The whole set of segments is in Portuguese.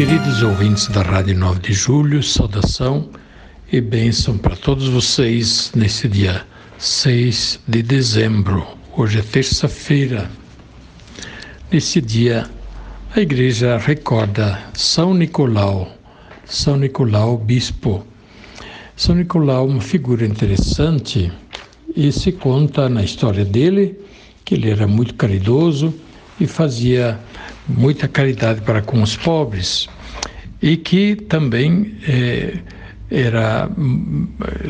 Queridos ouvintes da Rádio 9 de Julho, saudação e bênção para todos vocês nesse dia 6 de dezembro. Hoje é terça-feira. Nesse dia, a igreja recorda São Nicolau, São Nicolau, bispo. São Nicolau, uma figura interessante, e se conta na história dele que ele era muito caridoso e fazia muita caridade para com os pobres e que também eh, era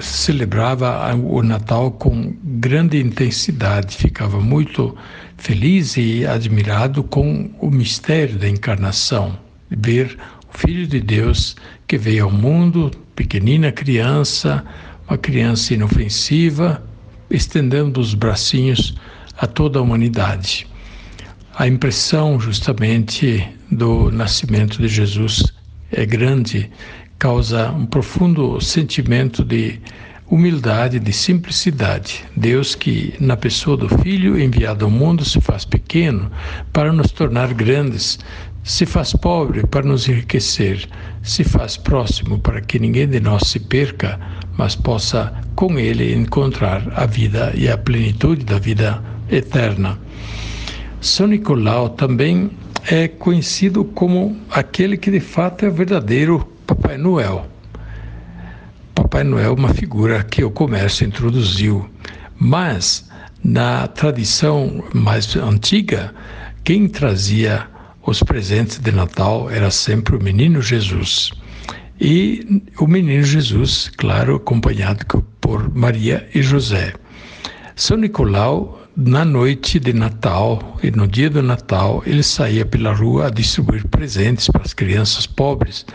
celebrava o Natal com grande intensidade, ficava muito feliz e admirado com o mistério da encarnação, ver o Filho de Deus que veio ao mundo, pequenina criança, uma criança inofensiva, estendendo os bracinhos a toda a humanidade. A impressão justamente do nascimento de Jesus é grande, causa um profundo sentimento de humildade, de simplicidade. Deus que na pessoa do Filho enviado ao mundo se faz pequeno para nos tornar grandes, se faz pobre para nos enriquecer, se faz próximo para que ninguém de nós se perca, mas possa com ele encontrar a vida e a plenitude da vida eterna. São Nicolau também é conhecido como aquele que de fato é o verdadeiro Papai Noel. Papai Noel é uma figura que o comércio introduziu, mas na tradição mais antiga, quem trazia os presentes de Natal era sempre o menino Jesus. E o menino Jesus, claro, acompanhado por Maria e José. São Nicolau na noite de Natal e no dia do Natal, ele saía pela rua a distribuir presentes para as crianças pobres,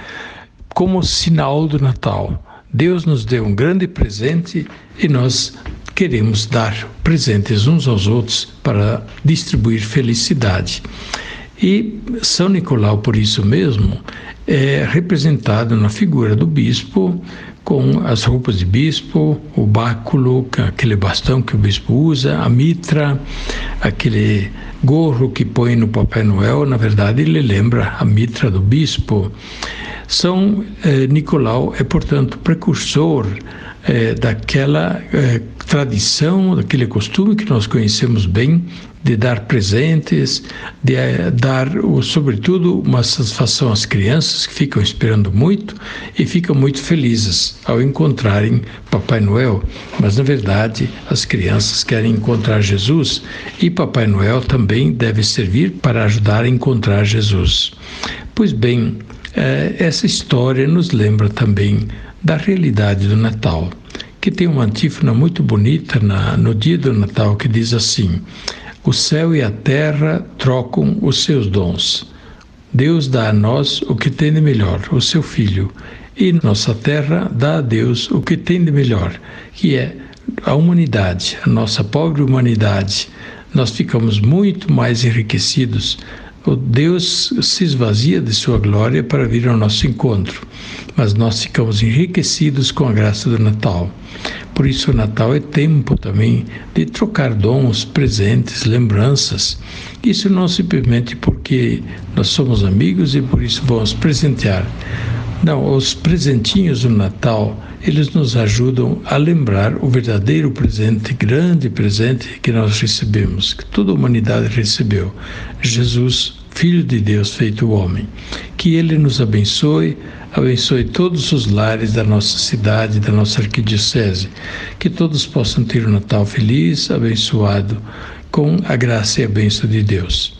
como sinal do Natal. Deus nos deu um grande presente e nós queremos dar presentes uns aos outros para distribuir felicidade. E São Nicolau, por isso mesmo, é representado na figura do bispo com as roupas de bispo, o báculo, aquele bastão que o bispo usa, a mitra, aquele gorro que põe no Papai Noel, na verdade ele lembra a mitra do bispo. São eh, Nicolau é, portanto, precursor eh, daquela eh, tradição, daquele costume que nós conhecemos bem de dar presentes, de eh, dar, sobretudo, uma satisfação às crianças que ficam esperando muito e ficam muito felizes ao encontrarem Papai Noel. Mas, na verdade, as crianças querem encontrar Jesus e Papai Noel também deve servir para ajudar a encontrar Jesus. Pois bem, essa história nos lembra também da realidade do Natal, que tem uma antífona muito bonita na, no dia do Natal que diz assim: o céu e a terra trocam os seus dons. Deus dá a nós o que tem de melhor, o seu Filho, e nossa terra dá a Deus o que tem de melhor, que é a humanidade, a nossa pobre humanidade. Nós ficamos muito mais enriquecidos. Deus se esvazia de sua glória para vir ao nosso encontro, mas nós ficamos enriquecidos com a graça do Natal. Por isso, o Natal é tempo também de trocar dons, presentes, lembranças. Isso não simplesmente porque nós somos amigos e por isso vamos presentear. Não, os presentinhos do Natal, eles nos ajudam a lembrar o verdadeiro presente, grande presente que nós recebemos, que toda a humanidade recebeu. Jesus, Filho de Deus feito homem. Que Ele nos abençoe, abençoe todos os lares da nossa cidade, da nossa arquidiocese. Que todos possam ter um Natal feliz, abençoado, com a graça e a bênção de Deus.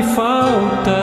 me falta